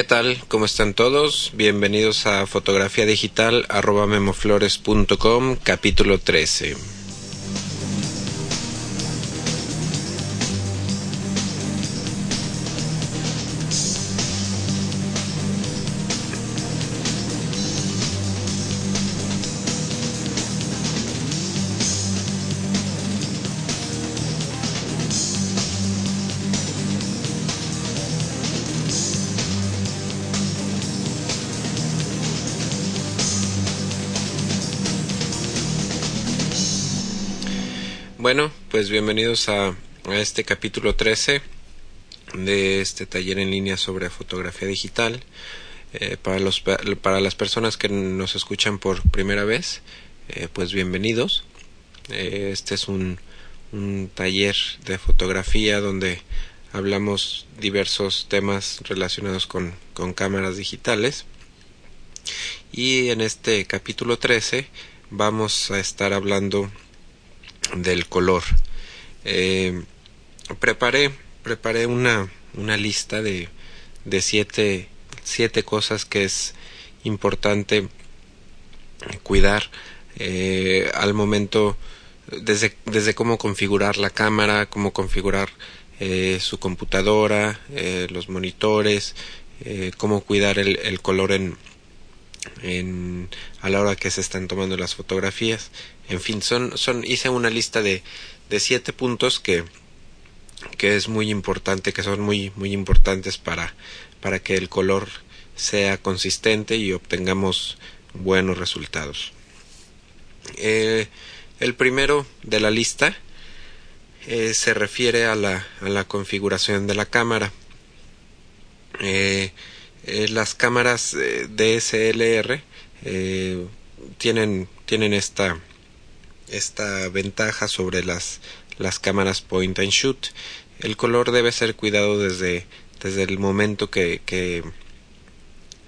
¿Qué tal? ¿Cómo están todos? Bienvenidos a fotografía digital arroba memoflores.com capítulo 13. Bueno, pues bienvenidos a, este capítulo 13 de este taller en línea sobre fotografía digital. Eh, para, los, para las personas que nos escuchan por primera vez, eh, pues bienvenidos. Eh, este es un, un taller de fotografía donde hablamos diversos temas relacionados con, con cámaras digitales. Y en este capítulo 13 vamos a estar hablando del color. Eh, preparé, preparé una, una lista de, de siete, siete cosas que es importante cuidar eh, al momento desde, desde cómo configurar la cámara, cómo configurar eh, su computadora, los monitores, cómo cuidar el, el color en, en, a la hora que se están tomando las fotografías. En fin, son, son, hice una lista de, de siete puntos que, que es muy importante, que son muy, muy importantes para, para que el color sea consistente y obtengamos buenos resultados. Eh, el primero de la lista eh, se refiere a la, a la configuración de la cámara. Eh, las cámaras DSLR tienen, tienen esta, esta ventaja sobre las, las cámaras point and shoot. El color debe ser cuidado desde, desde el momento que, que,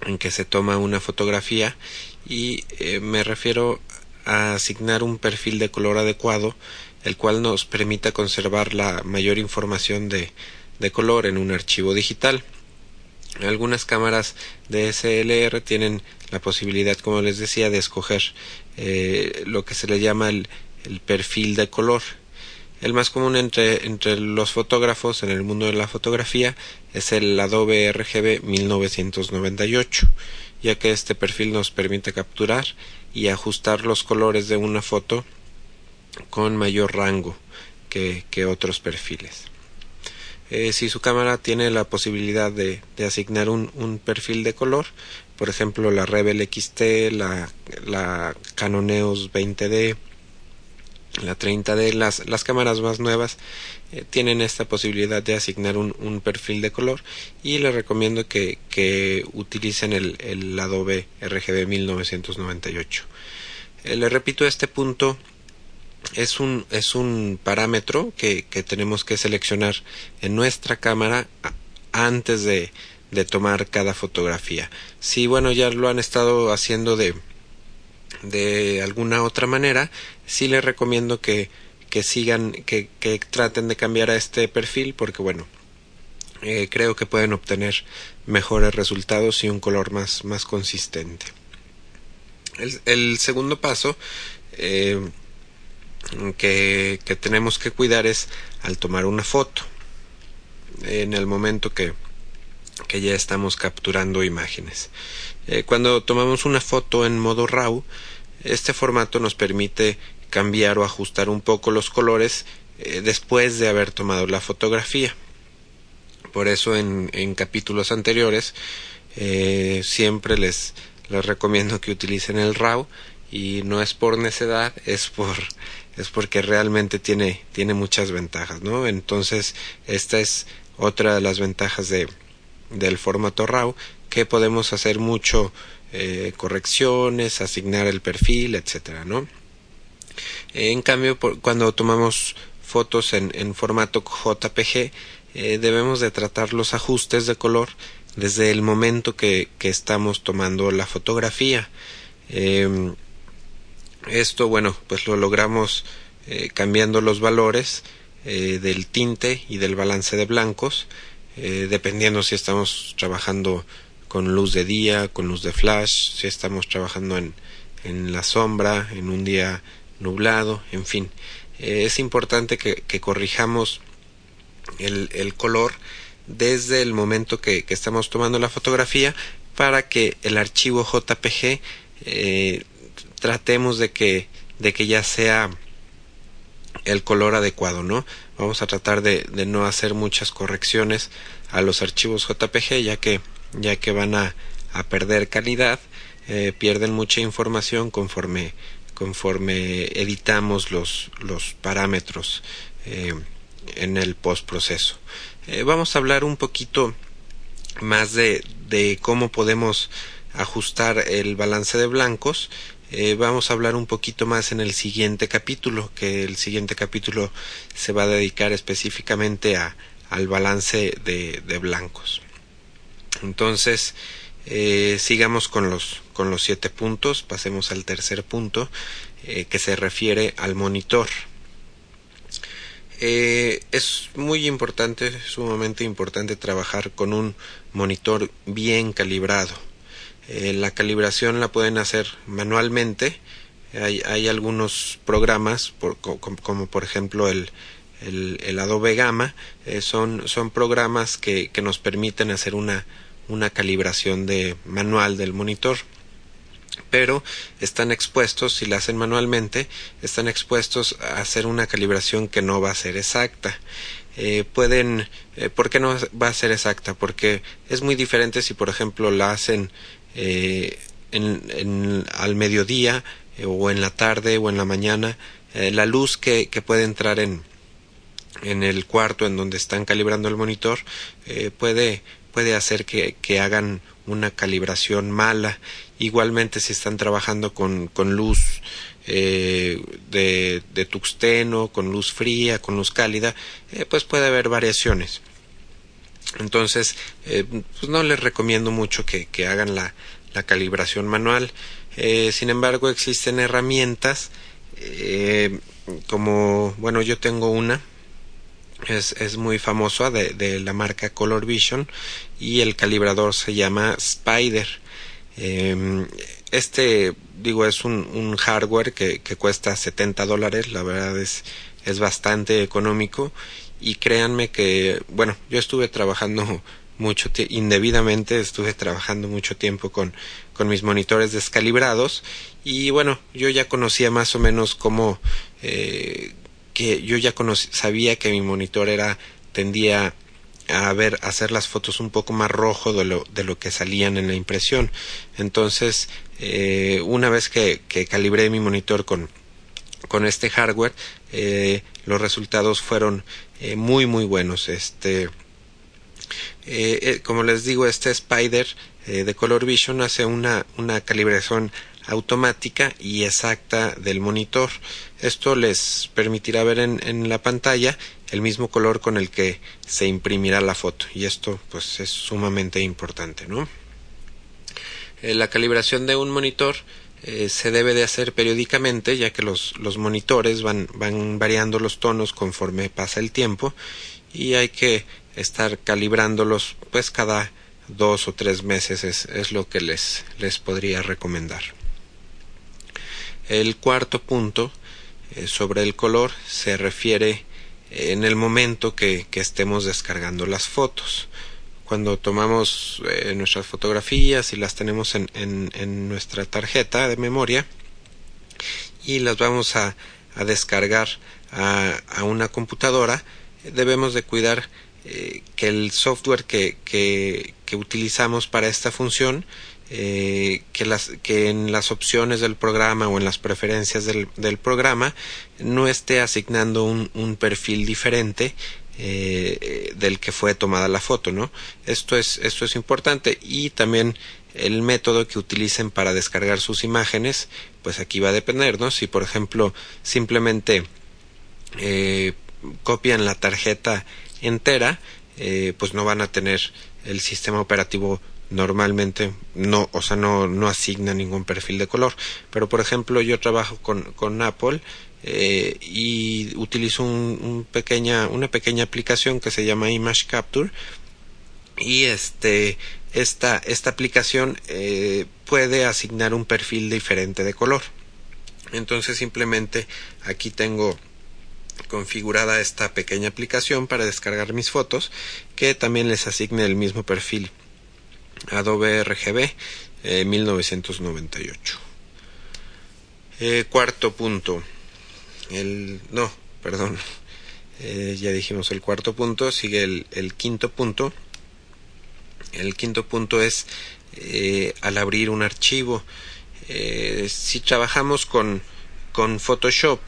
en que se toma una fotografía y eh, me refiero a asignar un perfil de color adecuado el cual nos permita conservar la mayor información de, de color en un archivo digital. Algunas cámaras DSLR tienen la posibilidad, como les decía, de escoger eh, lo que se le llama el, el, perfil de color. El más común entre, entre los fotógrafos en el mundo de la fotografía es el Adobe RGB 1998, ya que este perfil nos permite capturar y ajustar los colores de una foto con mayor rango que, que otros perfiles. Eh, si su cámara tiene la posibilidad de, de asignar un, un, perfil de color, por ejemplo la Rebel XT, la, la Canon EOS 20D, la 30D, las, las cámaras más nuevas eh, tienen esta posibilidad de asignar un, un, perfil de color y les recomiendo que, que utilicen el, el, Adobe RGB 1998. Eh, le repito este punto es un, es un parámetro que, que, tenemos que seleccionar en nuestra cámara antes de, de, tomar cada fotografía. Si bueno ya lo han estado haciendo de, de alguna otra manera, sí les recomiendo que, que sigan, que, que, traten de cambiar a este perfil porque bueno, eh, creo que pueden obtener mejores resultados y un color más, más consistente. El, segundo paso eh, que, que, tenemos que cuidar es al tomar una foto en el momento que, que ya estamos capturando imágenes. Eh, cuando tomamos una foto en modo RAW, este formato nos permite cambiar o ajustar un poco los colores eh, después de haber tomado la fotografía. Por eso en, capítulos anteriores eh, siempre les, les recomiendo que utilicen el RAW y no es por necedad, es por es porque realmente tiene, tiene muchas ventajas, ¿no? Entonces, esta es otra de las ventajas de, del formato RAW, que podemos hacer mucho eh, correcciones, asignar el perfil, etcétera, ¿no? En cambio, por, cuando tomamos fotos en, en formato JPG, eh, debemos de tratar los ajustes de color desde el momento que, que estamos tomando la fotografía. Eh, esto, bueno, pues lo logramos eh, cambiando los valores del tinte y del balance de blancos, eh, dependiendo si estamos trabajando con luz de día, con luz de flash, si estamos trabajando en, en la sombra, en un día nublado, en fin. Eh, es importante que, corrijamos el, color desde el momento que, que, estamos tomando la fotografía para que el archivo JPG eh, tratemos de que, de que ya sea el color adecuado, ¿no? Vamos a tratar de, de no hacer muchas correcciones a los archivos JPG ya que, ya que van a, a perder calidad, eh, pierden mucha información conforme, conforme editamos los, los parámetros eh, en el postproceso. Eh, vamos a hablar un poquito más de, de cómo podemos ajustar el balance de blancos eh, vamos a hablar un poquito más en el siguiente capítulo, que el siguiente capítulo se va a dedicar específicamente al balance de, blancos. Entonces, eh, sigamos con los, con los siete puntos, pasemos al tercer punto, eh, que se refiere al monitor. Es muy importante, sumamente importante trabajar con un monitor bien calibrado eh, la calibración la pueden hacer manualmente. Hay, hay algunos programas, por, como, como, por ejemplo el, el, Adobe Gamma, eh, son, son programas que, que nos permiten hacer una, una calibración de manual del monitor pero están expuestos, si la hacen manualmente, están expuestos a hacer una calibración que no va a ser exacta. Eh, pueden, ¿por qué no va a ser exacta? Porque es muy diferente si, por ejemplo, la hacen eh, en, en, al mediodía eh, o en la tarde o en la mañana, eh, la luz que, puede entrar en, en el cuarto en donde están calibrando el monitor eh, puede, puede hacer que, hagan una calibración mala. Igualmente si están trabajando con, con luz eh, de, de, tuxteno, con luz fría, con luz cálida, pues puede haber variaciones. Entonces, eh, pues no les recomiendo mucho que, que hagan la, la, calibración manual. Eh, sin embargo, existen herramientas eh, como, bueno, yo tengo una, es, es muy famosa de, de, la marca Color Vision y el calibrador se llama Spider. Eh, este, digo, es un, un hardware que, que, cuesta 70 dólares, la verdad es, es bastante económico y créanme que, bueno, yo estuve trabajando mucho indebidamente, estuve trabajando mucho tiempo con, con mis monitores descalibrados y bueno, yo ya conocía más o menos cómo, eh, que yo ya sabía que mi monitor era, tendía a ver, a hacer las fotos un poco más rojo de lo, de lo que salían en la impresión. Entonces, eh, una vez que, que calibré mi monitor con, con este hardware, eh, los resultados fueron eh, muy muy buenos. Este, eh, como les digo, este Spider de Color Vision hace una, una calibración automática y exacta del monitor. Esto les permitirá ver en, en, la pantalla el mismo color con el que se imprimirá la foto y esto pues es sumamente importante, ¿no? La calibración de un monitor eh, se debe de hacer periódicamente ya que los, los monitores van, van variando los tonos conforme pasa el tiempo y hay que estar calibrándolos pues cada dos o tres meses es, es lo que les, les podría recomendar. El cuarto punto eh, sobre el color se refiere en el momento que, que estemos descargando las fotos cuando tomamos eh, nuestras fotografías y las tenemos en, nuestra tarjeta de memoria y las vamos a, descargar a, una computadora, debemos de cuidar eh, que el software que, utilizamos para esta función, eh, que, en las opciones del programa o en las preferencias del, programa no esté asignando un perfil diferente eh, del que fue tomada la foto, ¿no? Esto es, esto es importante y también el método que utilicen para descargar sus imágenes, pues aquí va a depender, ¿no? Si por ejemplo simplemente eh, copian la tarjeta entera, eh, pues no van a tener el sistema operativo normalmente no, o sea, no, no asigna ningún perfil de color. Pero por ejemplo, yo trabajo con, con Apple eh, y utilizo una pequeña aplicación que se llama Image Capture. Y este esta, aplicación puede asignar un perfil diferente de color. Entonces simplemente aquí tengo configurada esta pequeña aplicación para descargar mis fotos que también les asigne el mismo perfil. Adobe RGB 1998 eh, eh, cuarto punto el no perdón. Eh, ya dijimos el cuarto punto sigue el, quinto punto. El quinto punto es al abrir un archivo. Si trabajamos con, con Photoshop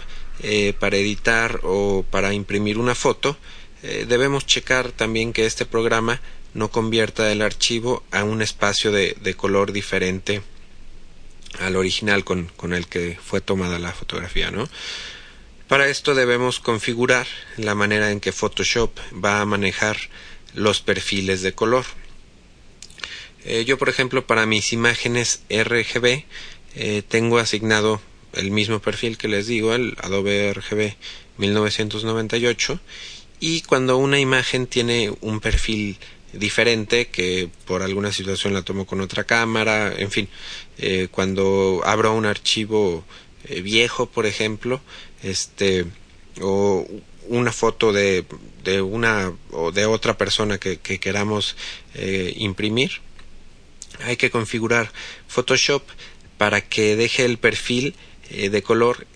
eh, para editar o para imprimir una foto, eh, debemos checar también que este programa no convierta el archivo a un espacio de, color diferente al original con, con, el que fue tomada la fotografía, ¿no? Para esto debemos configurar la manera en que Photoshop va a manejar los perfiles de color. Eh, yo, por ejemplo, para mis imágenes RGB tengo asignado el mismo perfil que les digo, el Adobe RGB 1998, y cuando una imagen tiene un perfil diferente que por alguna situación la tomo con otra cámara, en fin, eh, cuando abro un archivo eh, viejo, por ejemplo, este o una foto de, de una o de otra persona que, que queramos eh, imprimir, hay que configurar Photoshop para que deje el perfil eh, de color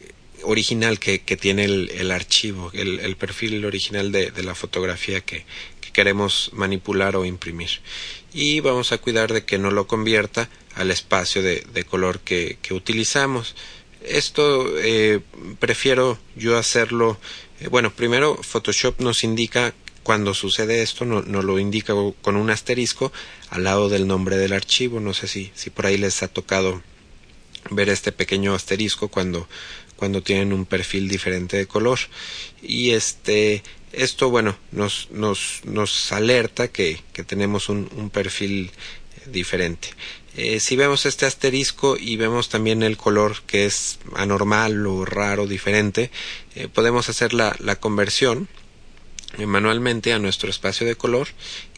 original que, que tiene el, el archivo, el, el, perfil original de, de la fotografía que, que, queremos manipular o imprimir. Y vamos a cuidar de que no lo convierta al espacio de, de color que, que, utilizamos. Esto eh, prefiero yo hacerlo. Eh, bueno, primero Photoshop nos indica cuando sucede esto, no, nos lo indica con un asterisco al lado del nombre del archivo. No sé si, si por ahí les ha tocado ver este pequeño asterisco cuando cuando tienen un perfil diferente de color y este esto bueno nos nos nos alerta que, que tenemos un, un, perfil diferente eh, si vemos este asterisco y vemos también el color que es anormal o raro diferente eh, podemos hacer la, la conversión manualmente a nuestro espacio de color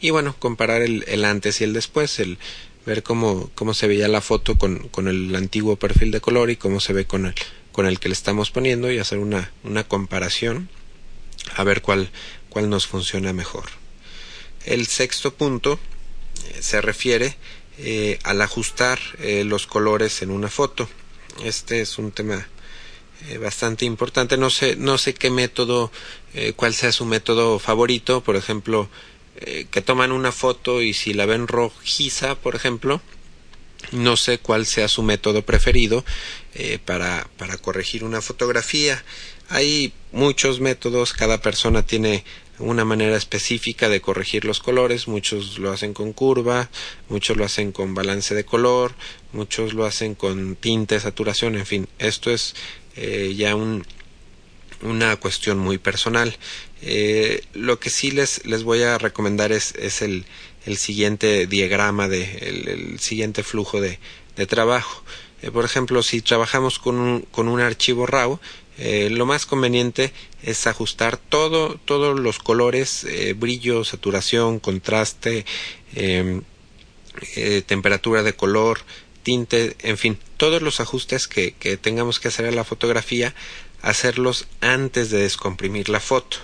y bueno comparar el, el antes y el después el ver cómo, cómo se veía la foto con, con el antiguo perfil de color y cómo se ve con el, con el que le estamos poniendo y hacer una, una comparación a ver cuál, cuál nos funciona mejor. El sexto punto eh, se refiere eh, al ajustar eh, los colores en una foto. Este es un tema eh, bastante importante. No sé, no sé qué método, cuál sea su método favorito. Por ejemplo, que toman una foto y si la ven rojiza, por ejemplo, no sé cuál sea su método preferido para, para corregir una fotografía. Hay muchos métodos, cada persona tiene una manera específica de corregir los colores, muchos lo hacen con curva, muchos lo hacen con balance de color, muchos lo hacen con tinte, saturación, en fin, esto es eh, ya un, una cuestión muy personal. Eh, lo que sí les, les voy a recomendar es, es el, el siguiente diagrama, de, el, siguiente flujo de, de trabajo. Eh, por ejemplo, si trabajamos con un, con un archivo RAW, eh, lo más conveniente es ajustar todo, todos los colores, eh, brillo, saturación, contraste, em, eh, temperatura de color, tinte, en fin, todos los ajustes que, que tengamos que hacer a la fotografía hacerlos antes de descomprimir la foto.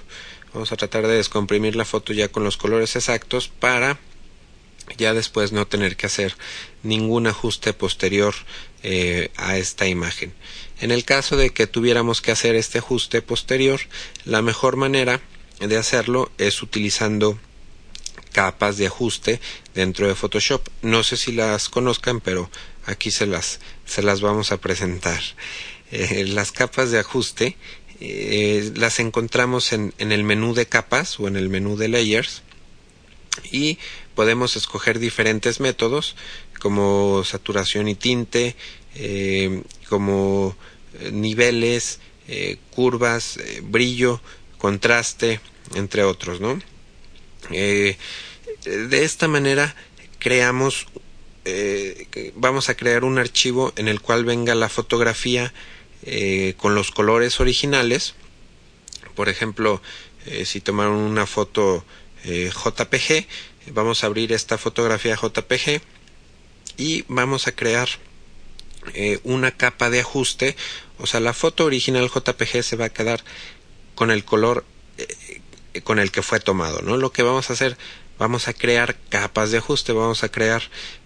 Vamos a tratar de descomprimir la foto ya con los colores exactos para ya después no tener que hacer ningún ajuste posterior eh, a esta imagen. En el caso de que tuviéramos que hacer este ajuste posterior, la mejor manera de hacerlo es utilizando capas de ajuste dentro de Photoshop. No sé si las conozcan, pero aquí se las, se las vamos a presentar. Eh, las capas de ajuste eh, las encontramos en, en, el menú de capas o en el menú de layers y podemos escoger diferentes métodos como saturación y tinte, eh, como eh, niveles, eh, curvas, brillo, contraste, entre otros, ¿no? de esta manera creamos, vamos a crear un archivo en el cual venga la fotografía con los colores originales. Por ejemplo, si tomaron una foto JPG, vamos a abrir esta fotografía JPG y vamos a crear eh, una capa de ajuste o sea la foto original JPG se va a quedar con el color eh, con el que fue tomado no lo que vamos a hacer vamos a crear capas de ajuste vamos a crear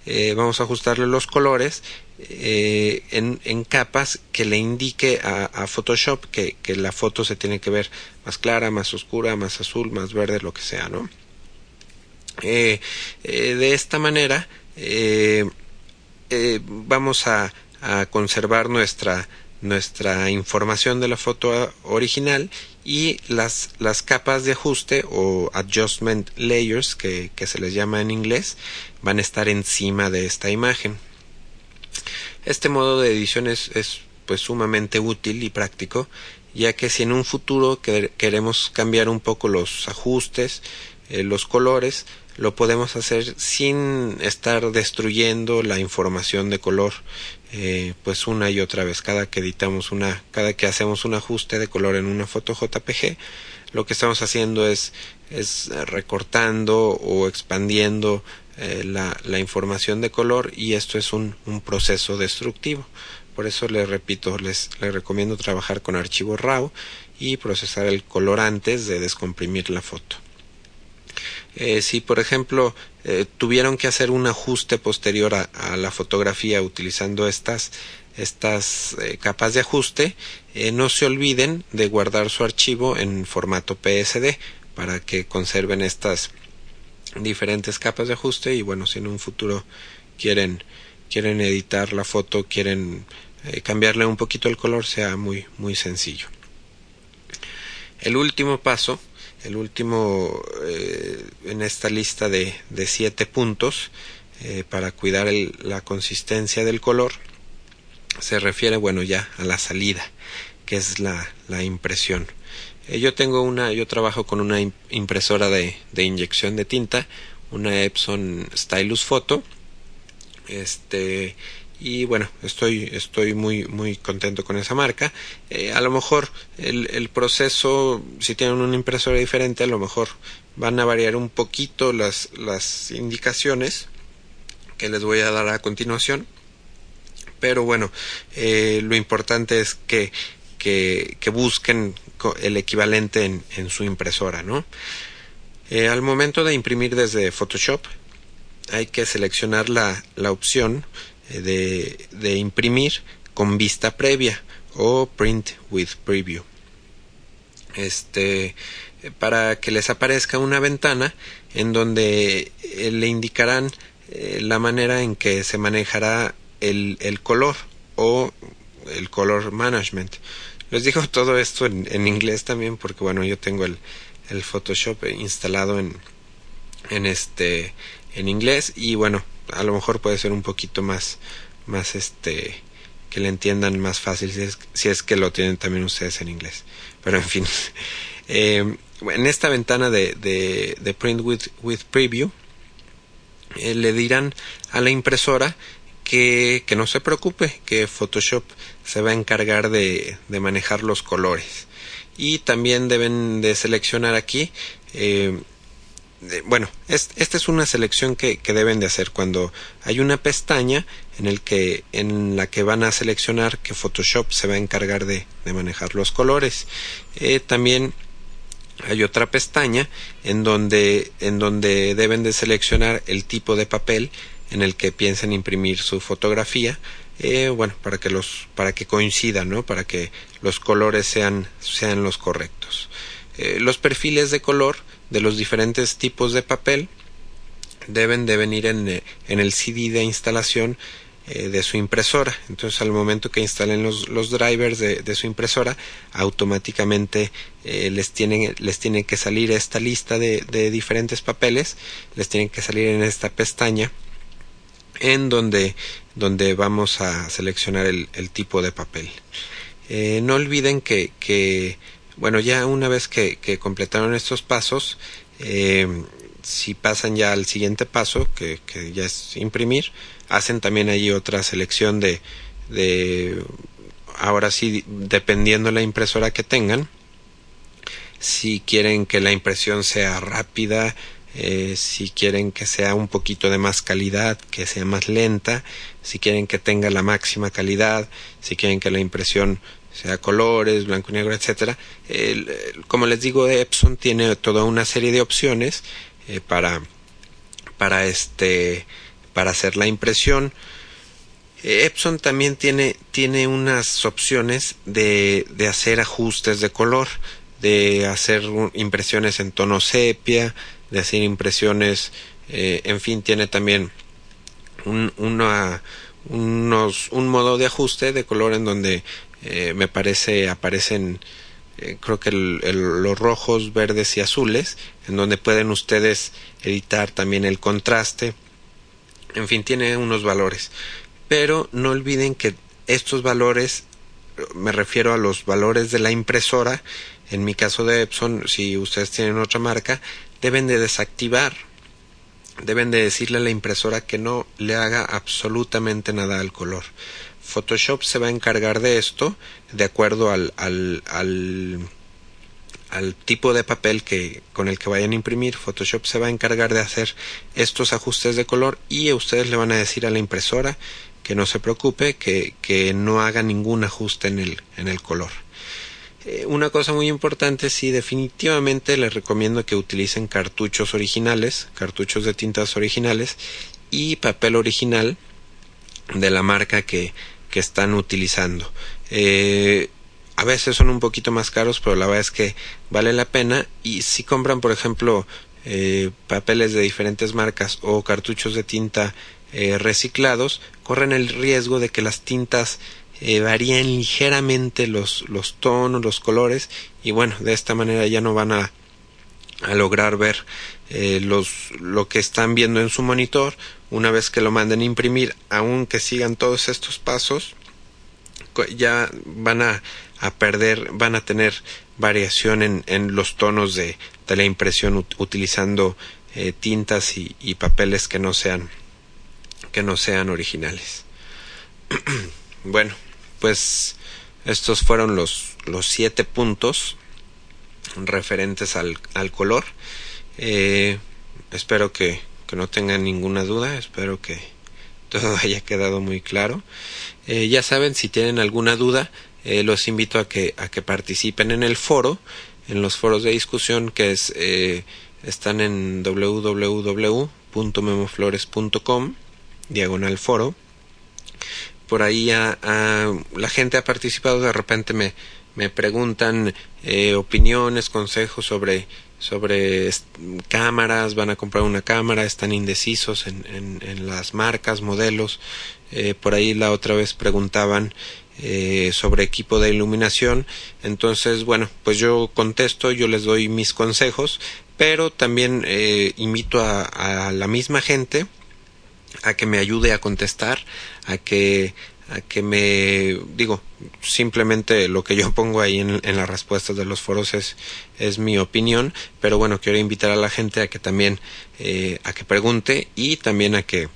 eh, vamos a ajustarle los colores en, capas que le indique a, a Photoshop que, que, la foto se tiene que ver más clara, más oscura, más azul, más verde, lo que sea, ¿no? De esta manera vamos a, conservar nuestra nuestra información de la foto original y las, las capas de ajuste o adjustment layers que, que, se les llama en inglés van a estar encima de esta imagen. Este modo de edición es, es pues sumamente útil y práctico ya que si en un futuro queremos cambiar un poco los ajustes, eh, los colores, lo podemos hacer sin estar destruyendo la información de color eh, pues una y otra vez. Cada que editamos una cada que hacemos un ajuste de color en una foto JPG lo que estamos haciendo es es recortando o expandiendo eh, la, la, información de color y esto es un, un proceso destructivo. Por eso les repito les, les recomiendo trabajar con archivo RAW y procesar el color antes de descomprimir la foto eh, si por ejemplo eh, tuvieron que hacer un ajuste posterior a, la fotografía utilizando estas estas eh, capas de ajuste no se olviden de guardar su archivo en formato PSD para que conserven estas diferentes capas de ajuste y bueno si en un futuro quieren quieren editar la foto quieren cambiarle un poquito el color sea muy muy sencillo. El último paso el último eh, en esta lista de, de siete puntos eh, para cuidar la consistencia del color se refiere bueno ya a la salida que es la, la impresión. Eh, yo tengo una yo trabajo con una impresora de, de inyección de tinta una Epson Stylus Photo. Este y bueno estoy estoy muy muy contento con esa marca. Eh, a lo mejor el, el, proceso si tienen una impresora diferente a lo mejor van a variar un poquito las las indicaciones que les voy a dar a continuación. Pero bueno eh, lo importante es que, que, que busquen el equivalente en, en su impresora no eh, al momento de imprimir desde Photoshop hay que seleccionar la, la opción de, de imprimir con vista previa o print with preview. Este, para que les aparezca una ventana en donde eh, le indicarán eh, la manera en que se manejará el, el, color o el color management. Les digo todo esto en, en, inglés también porque bueno yo tengo el, el Photoshop instalado en, en este en inglés y bueno a lo mejor puede ser un poquito más, más este, que le entiendan más fácil si es, que lo tienen también ustedes en inglés. Pero en fin, eh, en esta ventana de, de, Print with, with Preview, eh, le dirán a la impresora que, que, no se preocupe, que Photoshop se va a encargar de, de manejar los colores. Y también deben de seleccionar aquí eh, bueno, esta es una selección que, deben de hacer cuando hay una pestaña en, la que van a seleccionar que Photoshop se va a encargar de, manejar los colores. Eh, también hay otra pestaña en donde, en donde deben de seleccionar el tipo de papel en el que piensen imprimir su fotografía. Eh, bueno, para que los, para que coincidan. Para que los colores sean, sean los correctos. Eh, los perfiles de color de los diferentes tipos de papel deben de venir en, eh, en el CD de instalación eh, de su impresora. Entonces al momento que instalen los, los drivers de, de, su impresora, automáticamente eh, les, tienen, les tiene que salir esta lista de, de, diferentes papeles, les tienen que salir en esta pestaña en donde, donde vamos a seleccionar el, tipo de papel. No olviden que bueno, ya una vez que, completaron estos pasos, eh, si pasan ya al siguiente paso, que, ya es imprimir, hacen también allí otra selección de, de, ahora sí, dependiendo la impresora que tengan, si quieren que la impresión sea rápida, eh, si quieren que sea un poquito de más calidad, que sea más lenta, si quieren que tenga la máxima calidad, si quieren que la impresión sea colores, blanco y negro, etcétera. como les digo, Epson tiene toda una serie de opciones eh, para para este para hacer la impresión. Eh, Epson también tiene, tiene unas opciones de, de hacer ajustes de color, de hacer impresiones en tono sepia, de hacer impresiones, eh, en fin, tiene también un, una, unos, un modo de ajuste de color en donde eh, me parece aparecen eh, creo que los rojos, verdes y azules, en donde pueden ustedes editar también el contraste. En fin, tiene unos valores. Pero no olviden que estos valores, me refiero a los valores de la impresora, en mi caso de Epson, si ustedes tienen otra marca, deben de desactivar, deben de decirle a la impresora que no le haga absolutamente nada al color. Photoshop se va a encargar de esto de acuerdo al, al, al, tipo de papel que, con el que vayan a imprimir. Photoshop se va a encargar de hacer estos ajustes de color y ustedes le van a decir a la impresora que no se preocupe, que, que no haga ningún ajuste en el, en el color. Eh, una cosa muy importante, sí, definitivamente les recomiendo que utilicen cartuchos originales, cartuchos de tintas originales y papel original de la marca que, que están utilizando. Eh, a veces son un poquito más caros, pero la verdad es que vale la pena. Y si compran, por ejemplo, eh, papeles de diferentes marcas o cartuchos de tinta eh, reciclados, corren el riesgo de que las tintas varíen ligeramente los, los tonos, los colores, y bueno, de esta manera ya no van a, a lograr ver los, lo que están viendo en su monitor una vez que lo manden a imprimir, aunque sigan todos estos pasos, ya van a, a perder, van a tener variación en, en los tonos de, de, la impresión utilizando eh, tintas y, y, papeles que no sean que no sean originales. bueno, pues estos fueron los, los siete puntos referentes al, al color. Eh, espero que, que no tengan ninguna duda. Espero que todo haya quedado muy claro. Eh, ya saben, si tienen alguna duda, eh, los invito a que, a que participen en el foro, en los foros de discusión que es, están en www.memoflores.com, diagonal foro. Por ahí a, la gente ha participado, de repente me, me preguntan opiniones, consejos sobre sobre cámaras, van a comprar una cámara, están indecisos en, en, las marcas, modelos. Eh, por ahí la otra vez preguntaban eh, sobre equipo de iluminación. Entonces, bueno, pues yo contesto, yo les doy mis consejos, pero también eh, invito a la misma gente a que me ayude a contestar, a que a que me digo simplemente lo que yo pongo ahí en, en las respuestas de los foros es, es, mi opinión pero bueno quiero invitar a la gente a que también eh, a que pregunte y también a que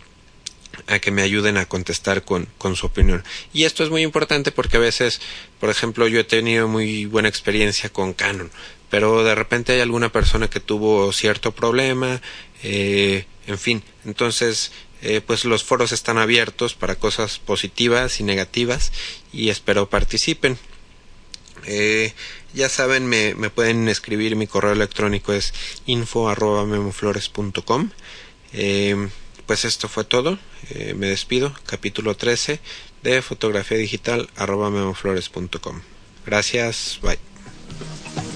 a que me ayuden a contestar con, con su opinión. Y esto es muy importante porque a veces, por ejemplo, yo he tenido muy buena experiencia con Canon, pero de repente hay alguna persona que tuvo cierto problema, eh, en fin, entonces eh, pues los foros están abiertos para cosas positivas y negativas y espero participen. Eh, ya saben, me, me, pueden escribir, mi correo electrónico es info memoflores.com. Eh, pues esto fue todo, me despido, capítulo 13 de fotografía digital memoflores.com. Gracias, bye.